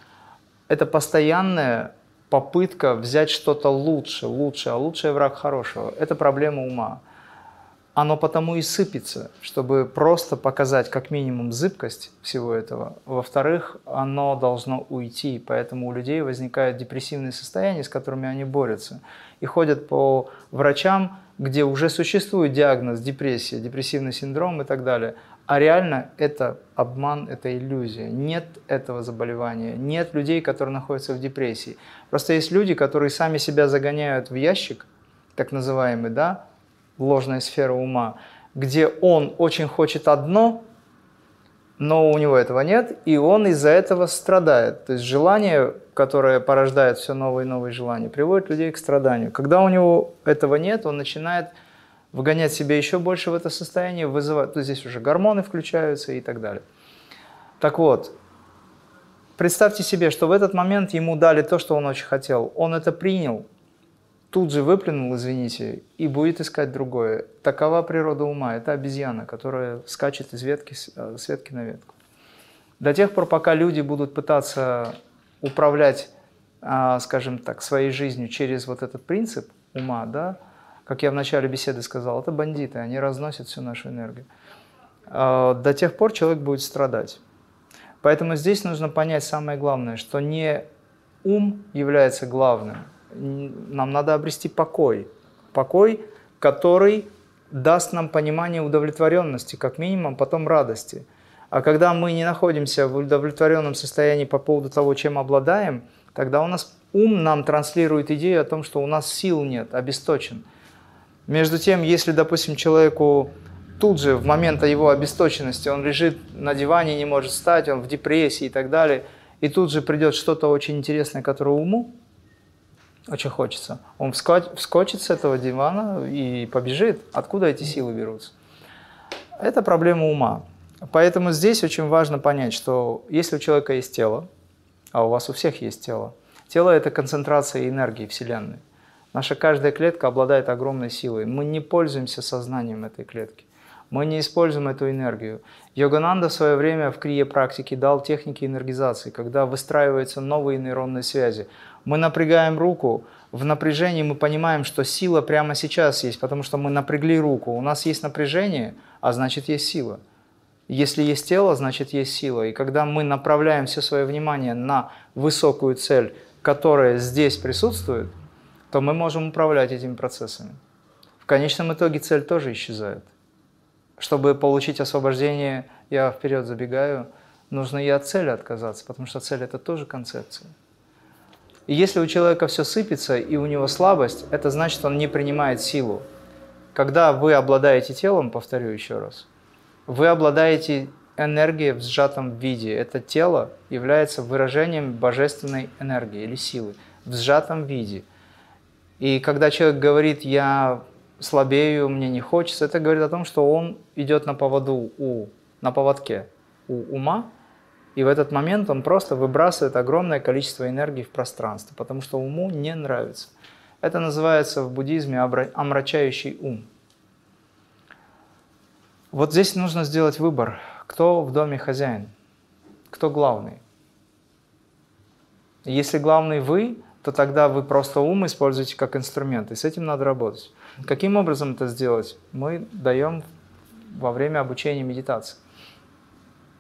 это постоянное попытка взять что-то лучше, лучше, а лучший враг хорошего. Это проблема ума. Оно потому и сыпется, чтобы просто показать как минимум зыбкость всего этого. Во-вторых, оно должно уйти, поэтому у людей возникают депрессивные состояния, с которыми они борются. И ходят по врачам, где уже существует диагноз депрессия, депрессивный синдром и так далее – а реально это обман, это иллюзия. Нет этого заболевания. Нет людей, которые находятся в депрессии. Просто есть люди, которые сами себя загоняют в ящик, так называемый, да, ложная сфера ума, где он очень хочет одно, но у него этого нет, и он из-за этого страдает. То есть желание, которое порождает все новые и новые желания, приводит людей к страданию. Когда у него этого нет, он начинает выгонять себя еще больше в это состояние, вызывать, то здесь уже гормоны включаются и так далее. Так вот, представьте себе, что в этот момент ему дали то, что он очень хотел. Он это принял, тут же выплюнул, извините, и будет искать другое. Такова природа ума. Это обезьяна, которая скачет из ветки, э, с ветки на ветку. До тех пор, пока люди будут пытаться управлять, а, скажем так, своей жизнью через вот этот принцип ума, да, как я в начале беседы сказал, это бандиты, они разносят всю нашу энергию. А, до тех пор человек будет страдать. Поэтому здесь нужно понять самое главное, что не ум является главным. Нам надо обрести покой. Покой, который даст нам понимание удовлетворенности, как минимум, потом радости. А когда мы не находимся в удовлетворенном состоянии по поводу того, чем обладаем, тогда у нас ум нам транслирует идею о том, что у нас сил нет, обесточен. Между тем, если, допустим, человеку тут же, в момент его обесточенности, он лежит на диване, не может встать, он в депрессии и так далее, и тут же придет что-то очень интересное, которое уму очень хочется, он вскочит с этого дивана и побежит. Откуда эти силы берутся? Это проблема ума. Поэтому здесь очень важно понять, что если у человека есть тело, а у вас у всех есть тело, тело – это концентрация энергии Вселенной. Наша каждая клетка обладает огромной силой. Мы не пользуемся сознанием этой клетки. Мы не используем эту энергию. Йогананда в свое время в крие практике дал техники энергизации, когда выстраиваются новые нейронные связи. Мы напрягаем руку, в напряжении мы понимаем, что сила прямо сейчас есть, потому что мы напрягли руку. У нас есть напряжение, а значит есть сила. Если есть тело, значит есть сила. И когда мы направляем все свое внимание на высокую цель, которая здесь присутствует – то мы можем управлять этими процессами. В конечном итоге цель тоже исчезает. Чтобы получить освобождение, я вперед забегаю, нужно и от цели отказаться, потому что цель – это тоже концепция. И если у человека все сыпется и у него слабость, это значит, он не принимает силу. Когда вы обладаете телом, повторю еще раз, вы обладаете энергия в сжатом виде. Это тело является выражением божественной энергии или силы в сжатом виде. И когда человек говорит, я слабею, мне не хочется, это говорит о том, что он идет на поводу у, на поводке у ума, и в этот момент он просто выбрасывает огромное количество энергии в пространство, потому что уму не нравится. Это называется в буддизме омрачающий ум. Вот здесь нужно сделать выбор, кто в доме хозяин, кто главный. Если главный вы, то тогда вы просто ум используете как инструмент, и с этим надо работать. Каким образом это сделать? Мы даем во время обучения медитации.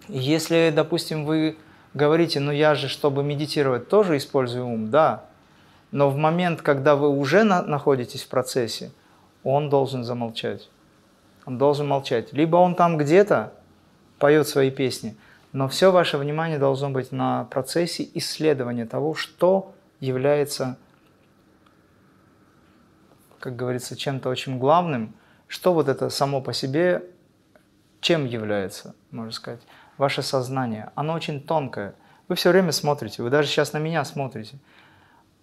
Если, допустим, вы говорите, ну я же, чтобы медитировать, тоже использую ум, да, но в момент, когда вы уже на находитесь в процессе, он должен замолчать. Он должен молчать. Либо он там где-то поет свои песни, но все ваше внимание должно быть на процессе исследования того, что является, как говорится, чем-то очень главным, что вот это само по себе, чем является, можно сказать ваше сознание, оно очень тонкое. Вы все время смотрите, вы даже сейчас на меня смотрите.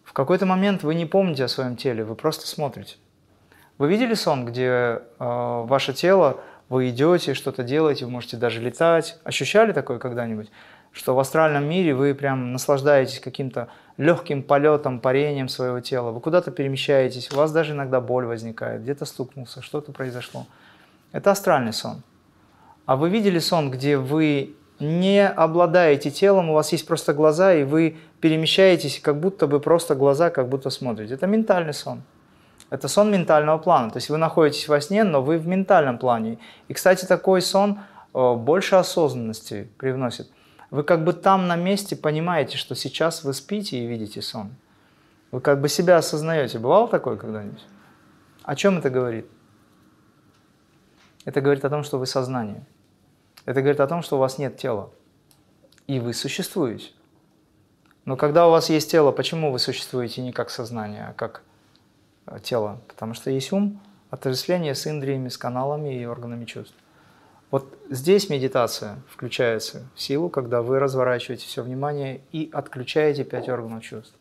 В какой-то момент вы не помните о своем теле, вы просто смотрите. Вы видели сон, где э, ваше тело, вы идете, что-то делаете, вы можете даже летать. Ощущали такое когда-нибудь? Что в астральном мире вы прям наслаждаетесь каким-то легким полетом, парением своего тела. Вы куда-то перемещаетесь, у вас даже иногда боль возникает, где-то стукнулся, что-то произошло. Это астральный сон. А вы видели сон, где вы не обладаете телом, у вас есть просто глаза, и вы перемещаетесь, как будто бы просто глаза, как будто смотрите. Это ментальный сон. Это сон ментального плана. То есть вы находитесь во сне, но вы в ментальном плане. И, кстати, такой сон э, больше осознанности привносит. Вы как бы там на месте понимаете, что сейчас вы спите и видите сон. Вы как бы себя осознаете. Бывало такое когда-нибудь? О чем это говорит? Это говорит о том, что вы сознание. Это говорит о том, что у вас нет тела, и вы существуете. Но когда у вас есть тело, почему вы существуете не как сознание, а как э, тело? Потому что есть ум, отождествление с индриями, с каналами и органами чувств. Вот здесь медитация включается в силу, когда вы разворачиваете все внимание и отключаете пять органов чувств.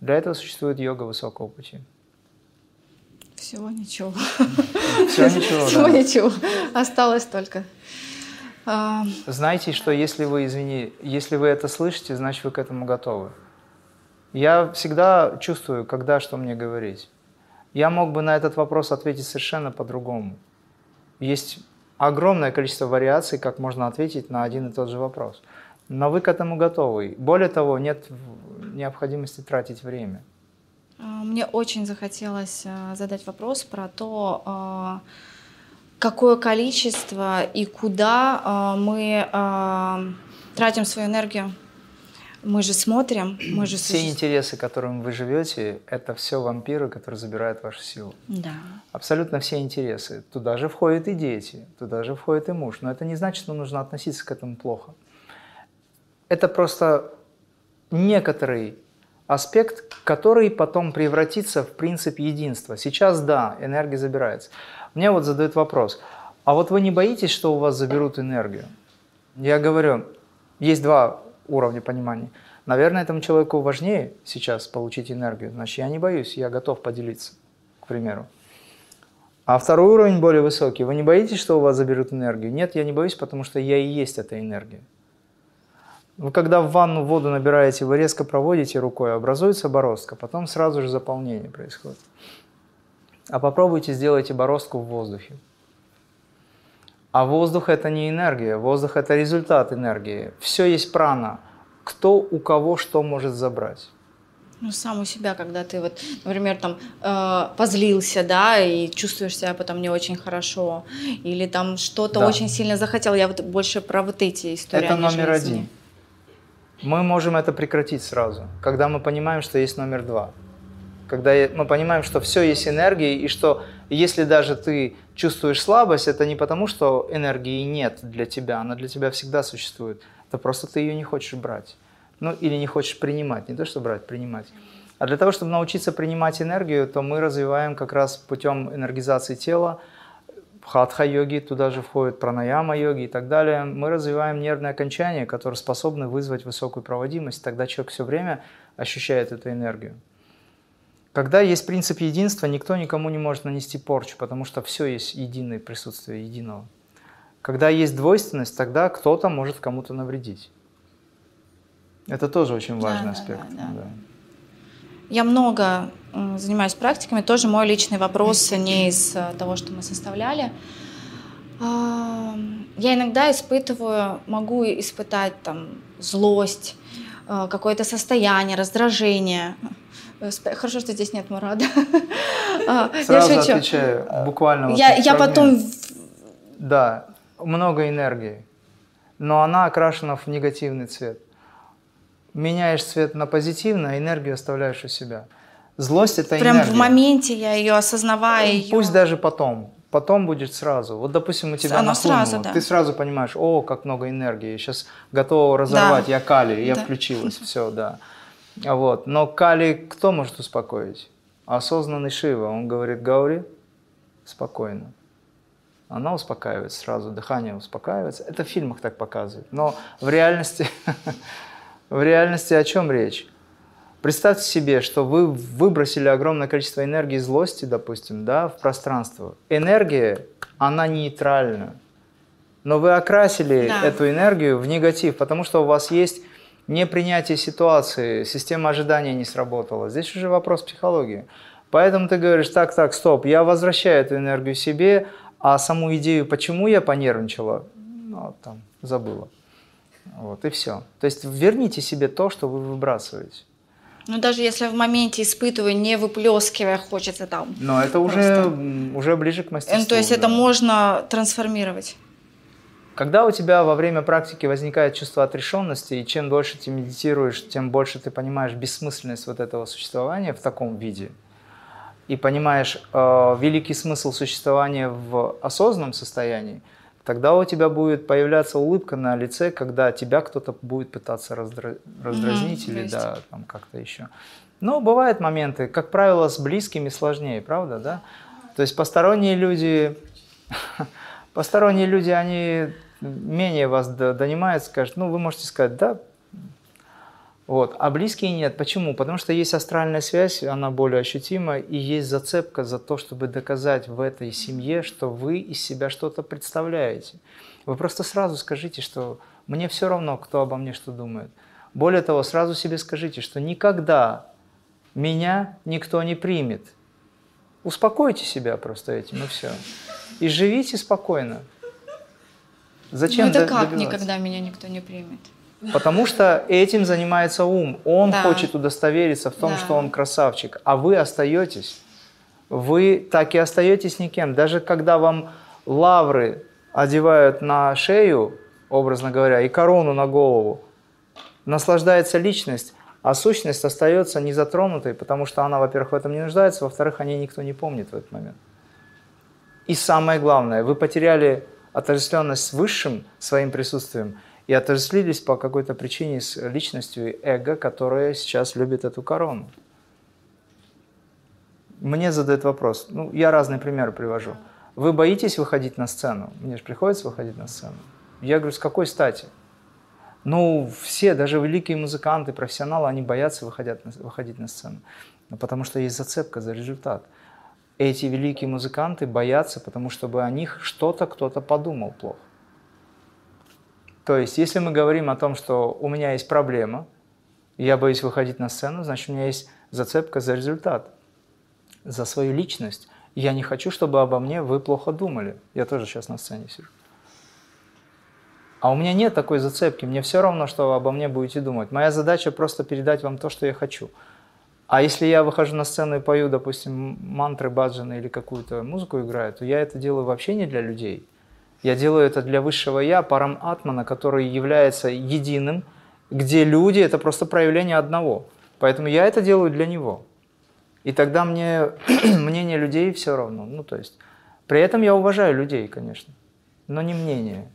Для этого существует йога высокого пути. Всего ничего. Всего ничего, Всего ничего. Осталось только а, Знайте, что если вы, извини, если вы это слышите, значит вы к этому готовы. Я всегда чувствую, когда что мне говорить. Я мог бы на этот вопрос ответить совершенно по-другому. Есть огромное количество вариаций, как можно ответить на один и тот же вопрос. Но вы к этому готовы. Более того, нет необходимости тратить время. А, мне очень захотелось а, задать вопрос про то, какое количество и куда мы тратим свою энергию. Мы же смотрим, мы же... Все интересы, которым вы живете, это все вампиры, которые забирают вашу силу. Да. Абсолютно все интересы. Туда же входят и дети, туда же входит и муж. Но это не значит, что нужно относиться к этому плохо. Это просто некоторый аспект, который потом превратится в принцип единства. Сейчас, да, энергия забирается. Мне вот задают вопрос, а вот вы не боитесь, что у вас заберут энергию? Я говорю, есть два уровня понимания. Наверное, этому человеку важнее сейчас получить энергию, значит, я не боюсь, я готов поделиться, к примеру. А второй уровень более высокий. Вы не боитесь, что у вас заберут энергию? Нет, я не боюсь, потому что я и есть эта энергия. Вы когда в ванну воду набираете, вы резко проводите рукой, образуется бороздка, потом сразу же заполнение происходит. А попробуйте сделайте бороздку в воздухе. А воздух это не энергия, воздух это результат энергии. Все есть прана. Кто у кого что может забрать. Ну, сам у себя, когда ты вот, например, там э, позлился, да, и чувствуешь себя потом не очень хорошо, или там что-то да. очень сильно захотел. Я вот больше про вот эти истории. Это номер один. Мы можем это прекратить сразу, когда мы понимаем, что есть номер два когда мы понимаем, что все есть энергия, и что если даже ты чувствуешь слабость, это не потому, что энергии нет для тебя, она для тебя всегда существует. Это просто ты ее не хочешь брать. Ну, или не хочешь принимать, не то, что брать, принимать. А для того, чтобы научиться принимать энергию, то мы развиваем как раз путем энергизации тела хатха-йоги туда же входит пранаяма-йоги и так далее. Мы развиваем нервные окончания, которые способны вызвать высокую проводимость. Тогда человек все время ощущает эту энергию. Когда есть принцип единства, никто никому не может нанести порчу, потому что все есть единое присутствие единого. Когда есть двойственность, тогда кто-то может кому-то навредить. Это тоже очень важный да, аспект. Да, да, да. Я много занимаюсь практиками, тоже мой личный вопрос не из э, того, что мы составляли. А, я иногда испытываю, могу испытать там злость, э, какое-то состояние, раздражение. Хорошо, что здесь нет Мурада. А, Сразу я шучу. отвечаю, буквально. Вот я, я потом... Да, много энергии, но она окрашена в негативный цвет. Меняешь цвет на позитивный, а энергию оставляешь у себя. Злость это Прям энергия. в моменте я ее осознавая. Ее... Ну, пусть даже потом. Потом будет сразу. Вот, допустим, у тебя Она нахлынуло. Сразу, да. Ты сразу понимаешь, о, как много энергии. Сейчас готова разорвать. Да. Я кали, я да. включилась. Все, да. Вот. Но Кали кто может успокоить? Осознанный Шива. Он говорит, Гаури, спокойно. Она успокаивается сразу, дыхание успокаивается. Это в фильмах так показывают. Но в реальности, в реальности о чем речь? Представьте себе, что вы выбросили огромное количество энергии злости, допустим, да, в пространство. Энергия, она нейтральна. Но вы окрасили да. эту энергию в негатив, потому что у вас есть непринятие ситуации, система ожидания не сработала. Здесь уже вопрос психологии. Поэтому ты говоришь, так, так, стоп, я возвращаю эту энергию себе, а саму идею, почему я понервничала, ну, там, забыла. Вот, и все. То есть верните себе то, что вы выбрасываете. Ну, даже если в моменте испытываю, не выплескивая, хочется там. Но это уже, уже ближе к мастерству. Ну, то есть да. это можно трансформировать. Когда у тебя во время практики возникает чувство отрешенности, и чем дольше ты медитируешь, тем больше ты понимаешь бессмысленность вот этого существования в таком виде, и понимаешь э, великий смысл существования в осознанном состоянии, тогда у тебя будет появляться улыбка на лице, когда тебя кто-то будет пытаться раздра... раздразнить mm-hmm, или да, там как-то еще. Но бывают моменты, как правило, с близкими сложнее, правда, да? То есть посторонние люди, посторонние люди, они менее вас донимает, скажет, ну, вы можете сказать, да, вот. А близкие нет. Почему? Потому что есть астральная связь, она более ощутима, и есть зацепка за то, чтобы доказать в этой семье, что вы из себя что-то представляете. Вы просто сразу скажите, что мне все равно, кто обо мне что думает. Более того, сразу себе скажите, что никогда меня никто не примет. Успокойте себя просто этим, и все. И живите спокойно. Зачем ну это как никогда меня никто не примет? Потому что этим занимается ум. Он да. хочет удостовериться в том, да. что он красавчик. А вы остаетесь. Вы так и остаетесь никем. Даже когда вам лавры одевают на шею, образно говоря, и корону на голову, наслаждается личность, а сущность остается незатронутой, потому что она, во-первых, в этом не нуждается, во-вторых, о ней никто не помнит в этот момент. И самое главное, вы потеряли отождествленность с высшим своим присутствием и отождествились по какой-то причине с личностью эго, которая сейчас любит эту корону. Мне задают вопрос, ну, я разные примеры привожу. Вы боитесь выходить на сцену? Мне же приходится выходить на сцену. Я говорю, с какой стати? Ну, все, даже великие музыканты, профессионалы, они боятся выходить на, выходить на сцену. Ну, потому что есть зацепка за результат эти великие музыканты боятся, потому что бы о них что-то кто-то подумал плохо. То есть, если мы говорим о том, что у меня есть проблема, я боюсь выходить на сцену, значит, у меня есть зацепка за результат, за свою личность. Я не хочу, чтобы обо мне вы плохо думали. Я тоже сейчас на сцене сижу. А у меня нет такой зацепки, мне все равно, что вы обо мне будете думать. Моя задача просто передать вам то, что я хочу. А если я выхожу на сцену и пою, допустим, мантры, баджаны или какую-то музыку играю, то я это делаю вообще не для людей. Я делаю это для высшего Я, парам Атмана, который является единым, где люди – это просто проявление одного. Поэтому я это делаю для него. И тогда мне мнение людей все равно. Ну, то есть, при этом я уважаю людей, конечно, но не мнение.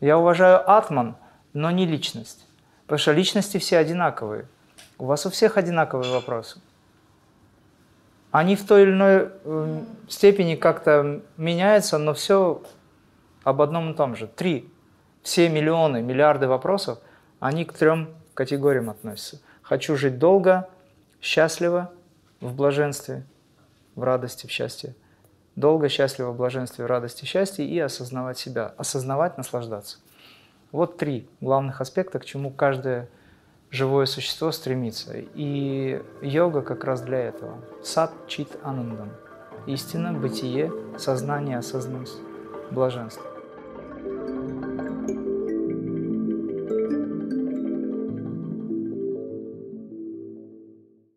Я уважаю Атман, но не личность. Потому что личности все одинаковые. У вас у всех одинаковые вопросы. Они в той или иной э, степени как-то меняются, но все об одном и том же. Три. Все миллионы, миллиарды вопросов, они к трем категориям относятся. Хочу жить долго, счастливо, в блаженстве, в радости, в счастье. Долго, счастливо, в блаженстве, радости, счастье и осознавать себя. Осознавать, наслаждаться. Вот три главных аспекта, к чему каждое живое существо стремится. И йога как раз для этого. Сат чит анандам. Истина, бытие, сознание, осознанность, блаженство.